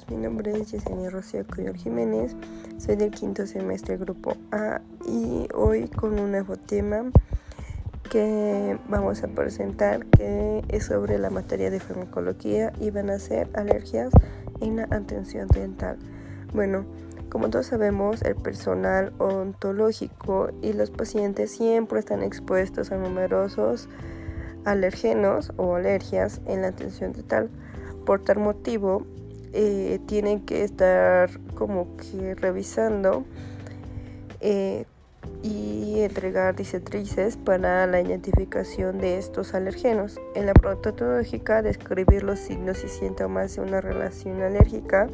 todos, mi nombre es Yesenia Rocío Coyor Jiménez, soy del quinto semestre Grupo A y hoy con un nuevo tema que vamos a presentar que es sobre la materia de farmacología y van a ser alergias en la atención dental. Bueno, como todos sabemos, el personal ontológico y los pacientes siempre están expuestos a numerosos alergenos o alergias en la atención dental. Por tal motivo, eh, tienen que estar como que revisando eh, y entregar disetrices para la identificación de estos alergenos. En la protontológica, describir los signos y síntomas de una relación alérgica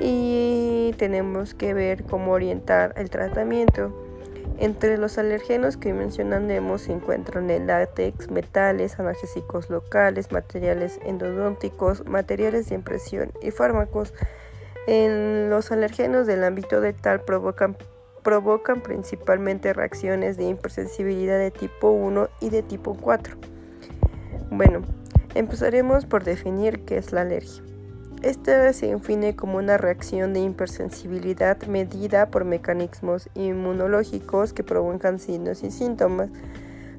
y tenemos que ver cómo orientar el tratamiento. Entre los alergenos que mencionaremos se encuentran el látex, metales, analgésicos locales, materiales endodónticos, materiales de impresión y fármacos. En los alergenos del ámbito dental provocan, provocan principalmente reacciones de hipersensibilidad de tipo 1 y de tipo 4. Bueno, empezaremos por definir qué es la alergia. Esta se define como una reacción de hipersensibilidad medida por mecanismos inmunológicos que provocan signos y síntomas.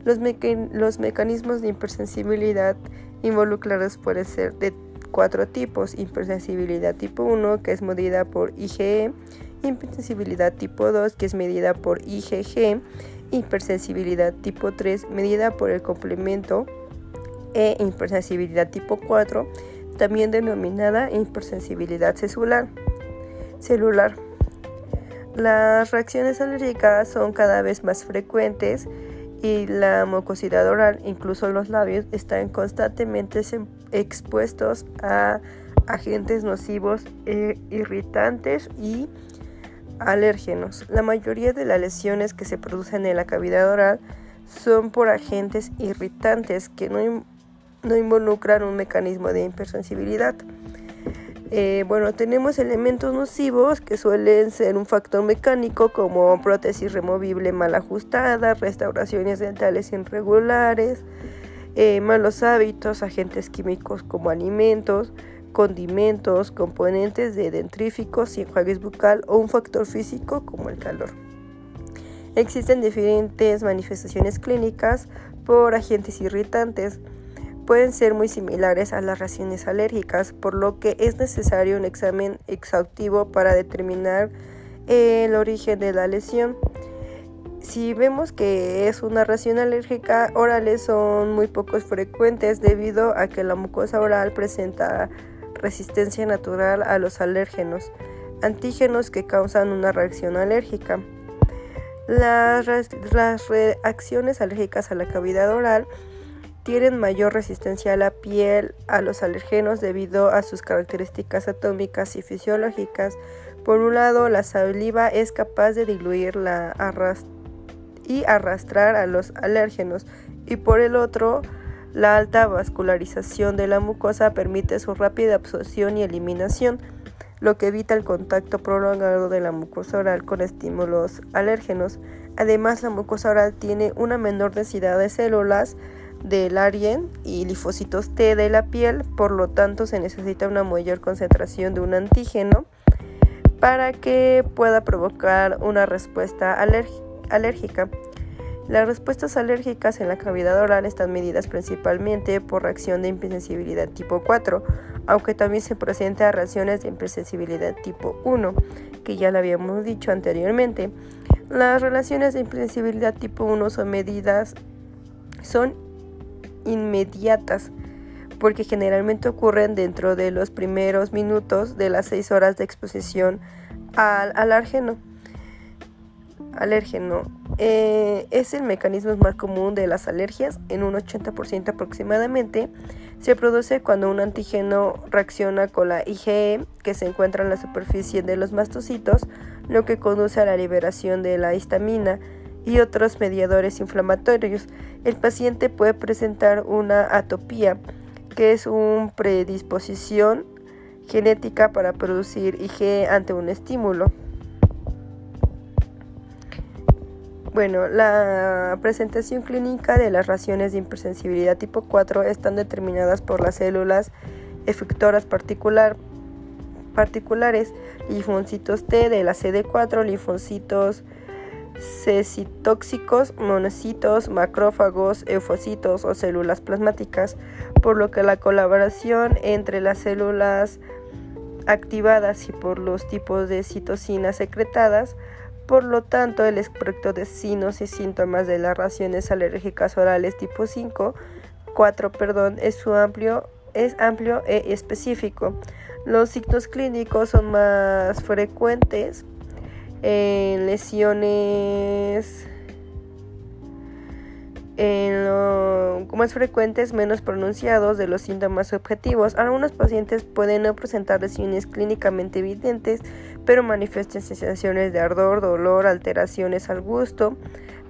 Los, mecanismos de hipersensibilidad involucrados pueden ser de cuatro tipos. Hipersensibilidad tipo 1, que es medida por IgE, hipersensibilidad tipo 2, que es medida por IgG, hipersensibilidad tipo 3, medida por el complemento, e hipersensibilidad tipo 4, también denominada hipersensibilidad celular. celular. Las reacciones alérgicas son cada vez más frecuentes y la mucosidad oral, incluso los labios, están constantemente expuestos a agentes nocivos, e irritantes y alérgenos. La mayoría de las lesiones que se producen en la cavidad oral son por agentes irritantes que no no involucran un mecanismo de hipersensibilidad. Eh, bueno, tenemos elementos nocivos que suelen ser un factor mecánico como prótesis removible mal ajustada, restauraciones dentales irregulares, eh, malos hábitos, agentes químicos como alimentos, condimentos, componentes de dentríficos y enjuagues bucal o un factor físico como el calor. Existen diferentes manifestaciones clínicas por agentes irritantes pueden ser muy similares a las reacciones alérgicas, por lo que es necesario un examen exhaustivo para determinar el origen de la lesión. Si vemos que es una reacción alérgica, orales son muy pocos frecuentes debido a que la mucosa oral presenta resistencia natural a los alérgenos, antígenos que causan una reacción alérgica. Las reacciones alérgicas a la cavidad oral tienen mayor resistencia a la piel a los alergenos debido a sus características atómicas y fisiológicas. Por un lado, la saliva es capaz de diluir la y arrastrar a los alérgenos y por el otro, la alta vascularización de la mucosa permite su rápida absorción y eliminación, lo que evita el contacto prolongado de la mucosa oral con estímulos alérgenos. Además, la mucosa oral tiene una menor densidad de células del arien y linfocitos T de la piel, por lo tanto se necesita una mayor concentración de un antígeno para que pueda provocar una respuesta alérgica. Las respuestas alérgicas en la cavidad oral están medidas principalmente por reacción de hipersensibilidad tipo 4, aunque también se presenta reacciones de hipersensibilidad tipo 1, que ya lo habíamos dicho anteriormente. Las relaciones de hipersensibilidad tipo 1 son medidas son inmediatas, porque generalmente ocurren dentro de los primeros minutos de las 6 horas de exposición al alérgeno. Eh, es el mecanismo más común de las alergias, en un 80% aproximadamente. Se produce cuando un antígeno reacciona con la IgE que se encuentra en la superficie de los mastocitos, lo que conduce a la liberación de la histamina y otros mediadores inflamatorios. El paciente puede presentar una atopía, que es una predisposición genética para producir IgE ante un estímulo. Bueno, la presentación clínica de las raciones de hipersensibilidad tipo 4 están determinadas por las células efectoras particular particulares, linfocitos T de la CD4, linfocitos cecitóxicos, monocitos, macrófagos, eufocitos o células plasmáticas, por lo que la colaboración entre las células activadas y por los tipos de citocinas secretadas, por lo tanto el espectro de signos y síntomas de las reacciones alérgicas orales tipo 5, 4, perdón, es, amplio, es amplio e específico. Los signos clínicos son más frecuentes en lesiones más frecuentes, menos pronunciados de los síntomas objetivos. Algunos pacientes pueden no presentar lesiones clínicamente evidentes, pero manifiestan sensaciones de ardor, dolor, alteraciones al gusto,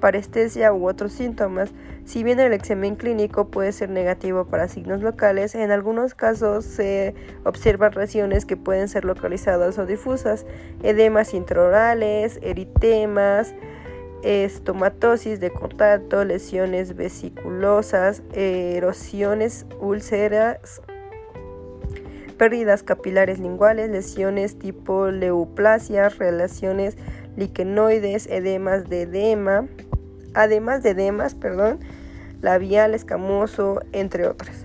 parestesia u otros síntomas. Si bien el examen clínico puede ser negativo para signos locales, en algunos casos se observan lesiones que pueden ser localizadas o difusas, edemas intraorales, eritemas, estomatosis de contacto, lesiones vesiculosas, erosiones úlceras, pérdidas capilares linguales, lesiones tipo leuplasias, relaciones liquenoides, edemas de edema, además de edemas, perdón, labial, escamoso, entre otras.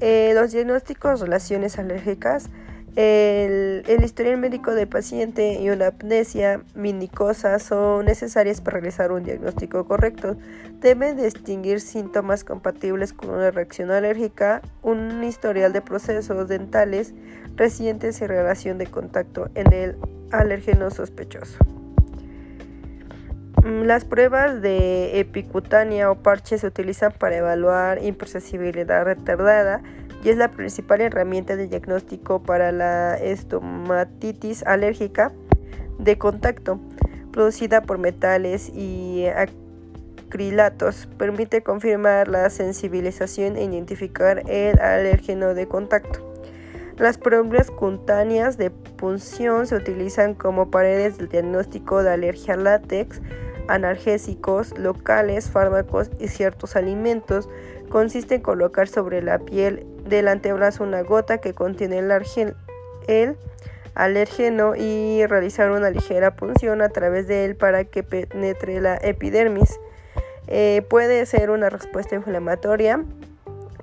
Eh, los diagnósticos, relaciones alérgicas, el, historial médico del paciente y una apnesia minicosa son necesarias para realizar un diagnóstico correcto. Deben distinguir síntomas compatibles con una reacción alérgica, un historial de procesos dentales recientes y relación de contacto en el alérgeno sospechoso. Mm, las pruebas de epicutánea o parche se utilizan para evaluar imperceptibilidad retardada y es la principal herramienta de diagnóstico para la estomatitis alérgica de contacto producida por metales y acrilatos. Permite confirmar la sensibilización e identificar el alérgeno de contacto. Las pruebas cutáneas de punción se utilizan como paredes del diagnóstico de alergia al látex, analgésicos locales, fármacos y ciertos alimentos. Consiste en colocar sobre la piel del antebrazo una gota que contiene el, el alérgeno y realizar una ligera punción a través de él para que penetre la epidermis. Eh, puede ser una respuesta inflamatoria.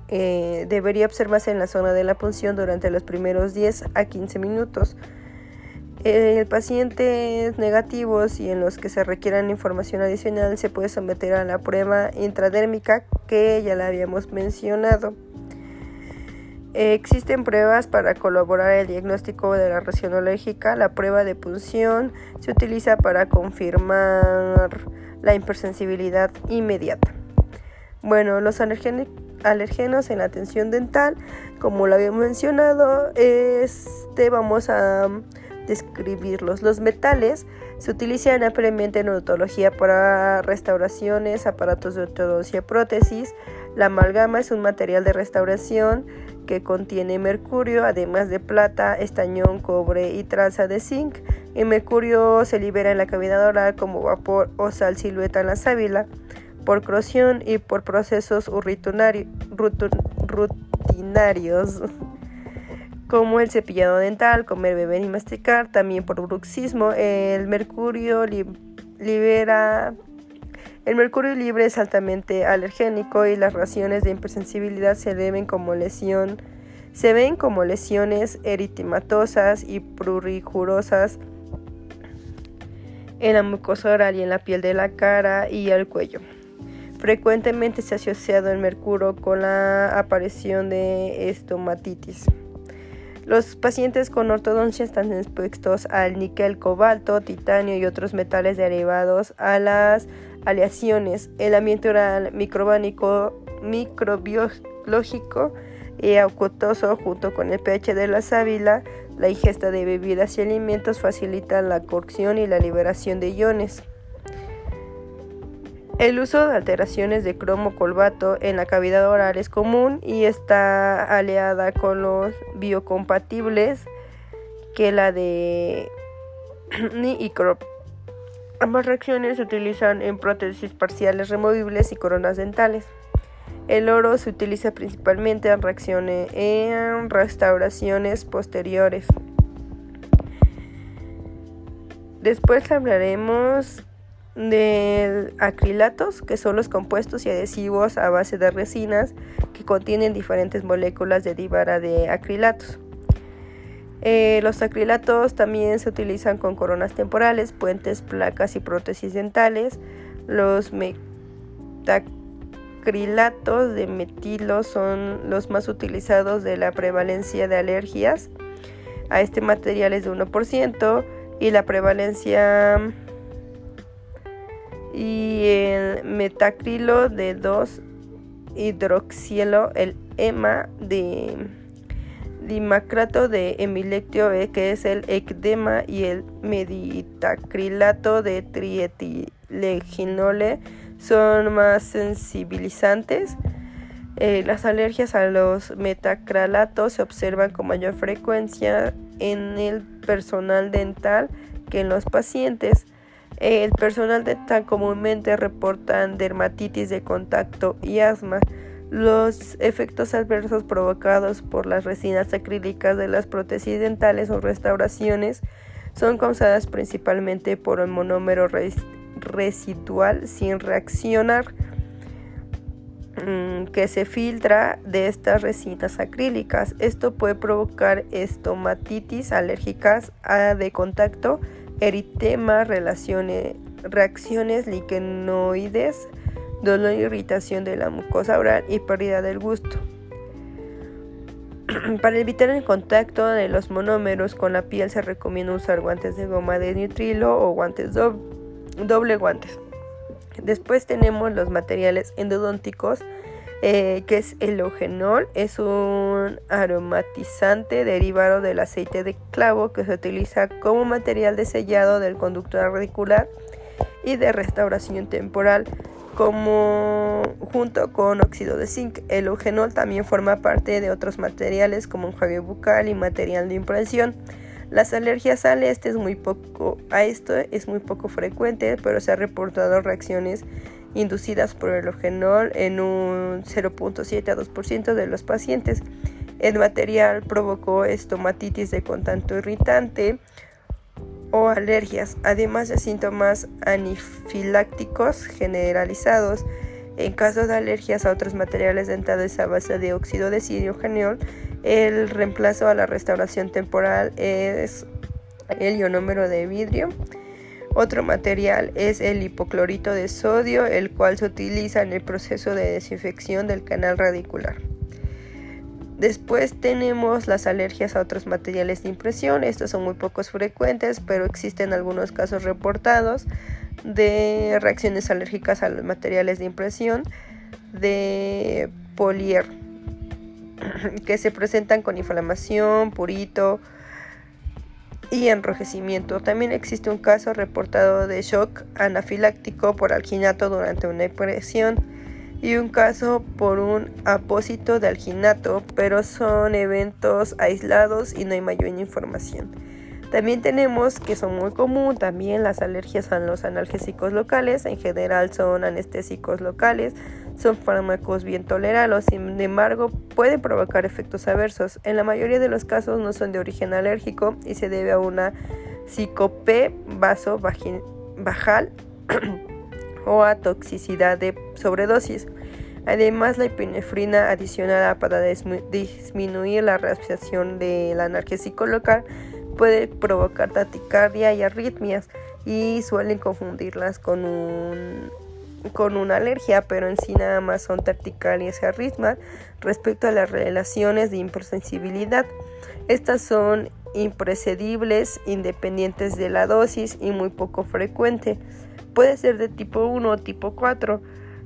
Eh, debería observarse en la zona de la punción durante los primeros 10 a 15 minutos. En pacientes negativos y en los que se requieran información adicional se puede someter a la prueba intradérmica que ya la habíamos mencionado. Existen pruebas para colaborar el diagnóstico de la reacción alérgica. La prueba de punción se utiliza para confirmar la hipersensibilidad inmediata. Bueno, los alergenos en la atención dental, como lo habíamos mencionado, este vamos a describirlos. Los metales se utilizan ampliamente en odontología para restauraciones, aparatos de ortodoncia, prótesis. La amalgama es un material de restauración que contiene mercurio, además de plata, estañón, cobre y traza de zinc. El mercurio se libera en la cavidad oral como vapor o sal silueta en la sábila por corrosión y por procesos rutinarios como el cepillado dental, comer, beber y masticar, también por bruxismo. El mercurio libera el mercurio libre es altamente alergénico y las reacciones de hipersensibilidad se deben como lesión se ven como lesiones eritematosas y prurigurosas en la mucosa oral y en la piel de la cara y el cuello. Frecuentemente se ha asociado el mercurio con la aparición de estomatitis. Los pacientes con ortodoncia están expuestos al níquel, cobalto, titanio y otros metales derivados a las aleaciones. El ambiente oral microbánico, microbiológico y acuotoso junto con el pH de la sábila, la ingesta de bebidas y alimentos facilita la cocción y la liberación de iones. El uso de alteraciones de cromo-colbato en la cavidad oral es común y está aliada con los biocompatibles que la de Nicrop. Ambas reacciones se utilizan en prótesis parciales removibles y coronas dentales. El oro se utiliza principalmente en reacciones en restauraciones posteriores. Después hablaremos de acrilatos, que son los compuestos y adhesivos a base de resinas que contienen diferentes moléculas derivadas de acrilatos. Eh, los acrilatos también se utilizan con coronas temporales, puentes, placas y prótesis dentales. Los metacrilatos de metilo son los más utilizados de la prevalencia de alergias. A este material es de 1% y la prevalencia y el metacrilo de 2 hidroxielo, el EMA de dimacrato de emilectio E, que es el ecdema, y el meditacrilato de trietileginole son más sensibilizantes. Eh, las alergias a los metacralatos se observan con mayor frecuencia en el personal dental que en los pacientes. El personal dental comúnmente reportan dermatitis de contacto y asma. Los efectos adversos provocados por las resinas acrílicas de las prótesis dentales o restauraciones son causadas principalmente por el monómero residual sin reaccionar mm, que se filtra de estas resinas acrílicas. Esto puede provocar estomatitis alérgicas de contacto, eritema, reacciones liquenoides, dolor y irritación de la mucosa oral y pérdida del gusto. Para evitar el contacto de los monómeros con la piel se recomienda usar guantes de goma de nitrilo o guantes doble guantes. Después tenemos los materiales endodónticos, eh, que es el eugenol, es un aromatizante derivado del aceite de clavo que se utiliza como material de sellado del conducto radicular y de restauración temporal como junto con óxido de zinc. El también forma parte de otros materiales como enjuague bucal y material de impresión. Las alergias al este es muy poco, a esto es muy poco frecuente, pero se ha reportado reacciones inducidas por el eugenol en un 0.7 a 2% de los pacientes. El material provocó estomatitis de contacto irritante, o alergias, además de síntomas anafilácticos generalizados. En caso de alergias a otros materiales dentales a base de óxido de geniol, el reemplazo a la restauración temporal es el ionómero de vidrio. Otro material es el hipoclorito de sodio, el cual se utiliza en el proceso de desinfección del canal radicular. Después tenemos las alergias a otros materiales de impresión. Estos son muy pocos frecuentes, pero existen algunos casos reportados de reacciones alérgicas a los materiales de impresión de polier que se presentan con inflamación, purito y enrojecimiento. También existe un caso reportado de shock anafiláctico por alginato durante una impresión y un caso por un apósito de alginato, pero son eventos aislados y no hay mayor información. También tenemos que son muy común también las alergias a los analgésicos locales, en general son anestésicos locales, son fármacos bien tolerados, sin embargo pueden provocar efectos adversos. En la mayoría de los casos no son de origen alérgico y se debe a una psicope vasovajal o a toxicidad de sobredosis. Además, la epinefrina adicionada para disminuir la reacción del analgésico local puede provocar taticardia y arritmias y suelen confundirlas con, un, con una alergia, pero en sí nada más son y arritmias respecto a las relaciones de hipersensibilidad. Estas son imprescindibles, independientes de la dosis y muy poco frecuente puede ser de tipo 1 o tipo 4.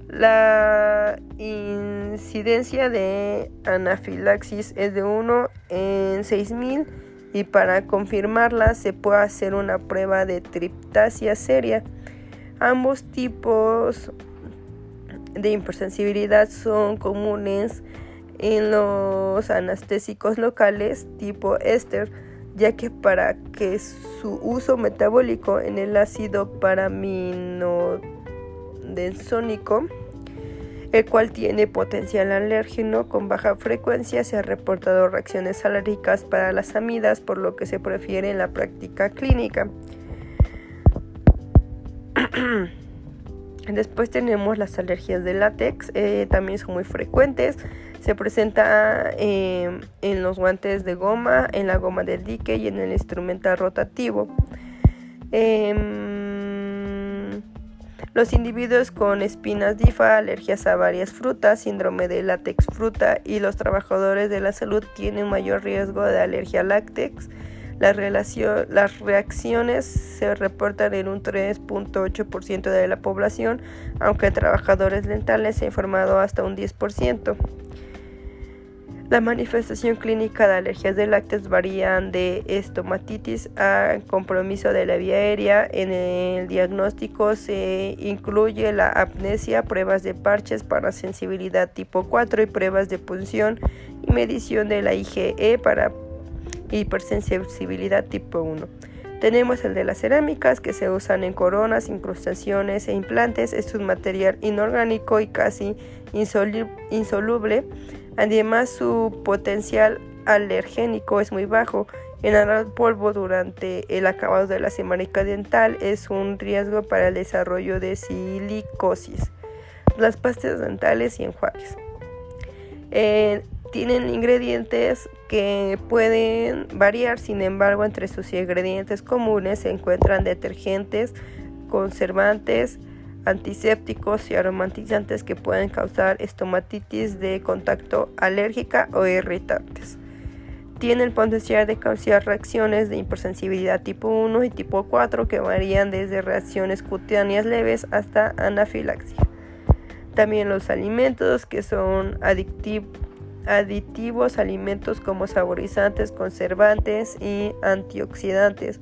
La incidencia de anafilaxis es de 1 en 6000 y para confirmarla se puede hacer una prueba de triptasia seria. Ambos tipos de hipersensibilidad son comunes en los anestésicos locales tipo éster ya que para que su uso metabólico en el ácido paraminodensónico, el cual tiene potencial alérgeno con baja frecuencia, se ha reportado reacciones alérgicas para las amidas, por lo que se prefiere en la práctica clínica. Después tenemos las alergias de látex, eh, también son muy frecuentes. Se presenta eh, en los guantes de goma, en la goma del dique y en el instrumental rotativo. Em, los individuos con espinas DIFA, alergias a varias frutas, síndrome de látex fruta y los trabajadores de la salud tienen mayor riesgo de alergia a látex las, las reacciones se reportan en un 3.8% de la población, aunque trabajadores dentales se ha informado hasta un 10%. La manifestación clínica de alergias de lácteos varían de estomatitis a compromiso de la vía aérea. En el diagnóstico se incluye la apnesia, pruebas de parches para sensibilidad tipo 4 y pruebas de punción y medición de la IgE para hipersensibilidad tipo 1. Tenemos el de las cerámicas que se usan en coronas, incrustaciones e implantes. Es material inorgánico y casi insoluble. Además, su potencial alergénico es muy bajo. el polvo durante el acabado de la cerámica dental es un riesgo para el desarrollo de silicosis. Las pastas dentales y enjuagues. Tienen ingredientes que pueden variar, sin embargo, entre sus ingredientes comunes se encuentran detergentes, conservantes, antisépticos y aromatizantes que pueden causar estomatitis de contacto alérgica o irritantes. Tiene el potencial de causar reacciones de hipersensibilidad tipo 1 y tipo 4 que varían desde reacciones cutáneas leves hasta anafilaxia. También los alimentos que son adictivos aditivos, alimentos como saborizantes, conservantes y antioxidantes.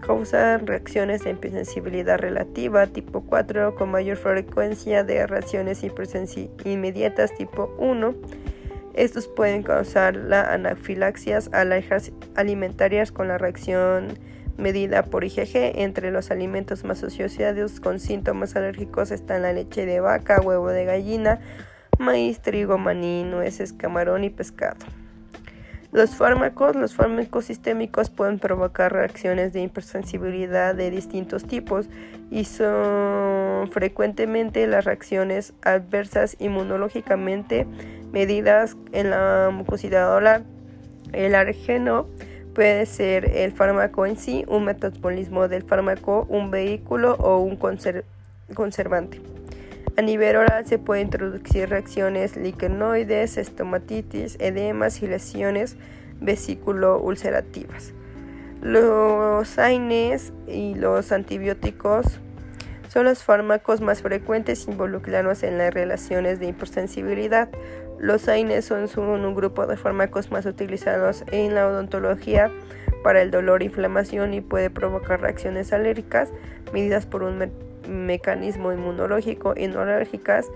Causan reacciones de hipersensibilidad relativa tipo 4 con mayor frecuencia de reacciones inmediatas tipo 1. Estos pueden causar la anafilaxias alimentarias con la reacción medida por IgG. Entre los alimentos más asociados con síntomas alérgicos están la leche de vaca, huevo de gallina, maíz, trigo, maní, nueces, camarón y pescado. Los fármacos, los fármacos sistémicos pueden provocar reacciones de hipersensibilidad de distintos tipos y son frecuentemente las reacciones adversas inmunológicamente medidas en la mucosidad oral. El argeno puede ser el fármaco en sí, un metabolismo del fármaco, un vehículo o un conservante. A nivel oral se pueden introducir reacciones liquenoides, estomatitis, edemas y lesiones vesículo-ulcerativas. Los AINES y los antibióticos son los fármacos más frecuentes involucrados en las relaciones de hipersensibilidad. Los AINES son un grupo de fármacos más utilizados en la odontología para el dolor e inflamación y puede provocar reacciones alérgicas medidas por un mecanismo inmunológico y no alérgicas,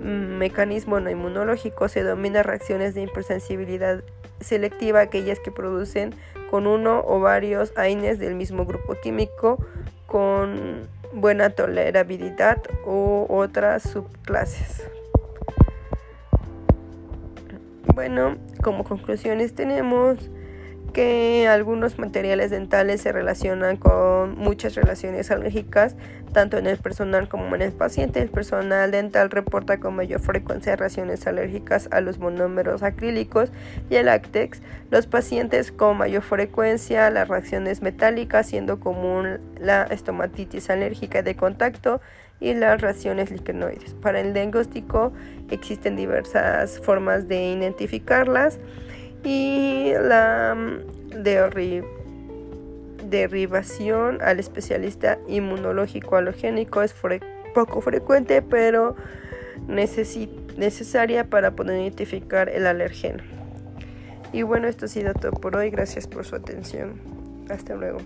mm, mecanismo no inmunológico se denomina reacciones de hipersensibilidad selectiva, aquellas que producen con uno o varios AINES del mismo grupo químico con buena tolerabilidad u otras subclases. Bueno, como conclusiones tenemos que algunos materiales dentales se relacionan con muchas relaciones alérgicas, tanto en el personal como en el paciente. El personal dental reporta con mayor frecuencia reacciones alérgicas a los monómeros acrílicos y el láctex. Los pacientes con mayor frecuencia las reacciones metálicas, siendo común la estomatitis alérgica de contacto y las reacciones liquenoides. Para el diagnóstico existen diversas formas de identificarlas y la mm, derivación al especialista inmunológico halogénico es poco frecuente, pero necesaria para poder identificar el alergeno. Y bueno, esto ha sido todo por hoy. Gracias por su atención. Hasta luego.